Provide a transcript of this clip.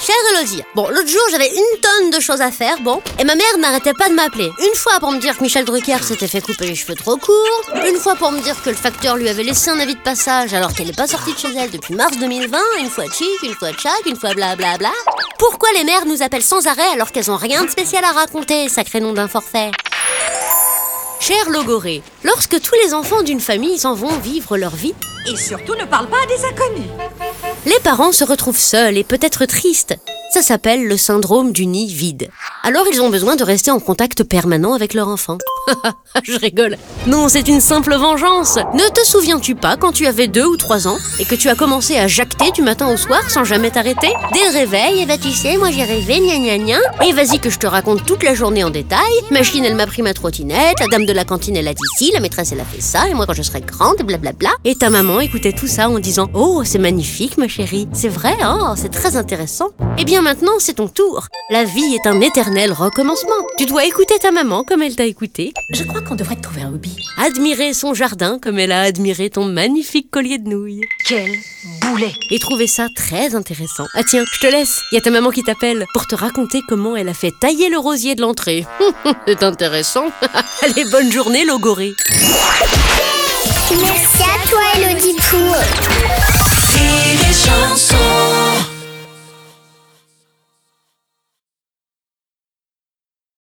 Chère Elodie, bon, l'autre jour j'avais une tonne de choses à faire, bon, et ma mère n'arrêtait pas de m'appeler. Une fois pour me dire que Michel Drucker s'était fait couper les cheveux trop courts, une fois pour me dire que le facteur lui avait laissé un avis de passage alors qu'elle n'est pas sortie de chez elle depuis mars 2020, une fois chic, une fois tchac, une fois blablabla. Bla bla. Pourquoi les mères nous appellent sans arrêt alors qu'elles ont rien de spécial à raconter, sacré nom d'un forfait? Cher Logoré, lorsque tous les enfants d'une famille s'en vont vivre leur vie, Et surtout, ne parle pas à des inconnus. Parents se retrouvent seuls et peut-être tristes. Ça s'appelle le syndrome du nid vide. Alors ils ont besoin de rester en contact permanent avec leur enfant. Je rigole. Non, c'est une simple vengeance. Ne te souviens-tu pas quand tu avais deux ou trois ans et que tu as commencé à jacter du matin au soir sans jamais t'arrêter? Dès le réveil, et bah tu sais, moi j'ai rêvé, gna gna gna. Et vas-y que je te raconte toute la journée en détail. Machine, elle m'a pris ma trottinette, la dame de la cantine, elle a dit ci, la maîtresse, elle a fait ça, et moi quand je serai grande, blablabla. Et ta maman écoutait tout ça en disant Oh, c'est magnifique, ma chérie. C'est vrai, oh, c'est très intéressant. Eh bien maintenant, c'est ton tour. La vie est un éternel recommencement. Tu dois écouter ta maman comme elle t'a écouté, Je crois qu'on devrait trouver un hobby. admirer son jardin comme elle a admiré ton magnifique collier de nouilles, Quel boulet et trouver ça très intéressant. Ah tiens, je te laisse. Il y a ta maman qui t'appelle pour te raconter comment elle a fait tailler le rosier de l'entrée. c'est intéressant. Allez, bonne journée, Logoré.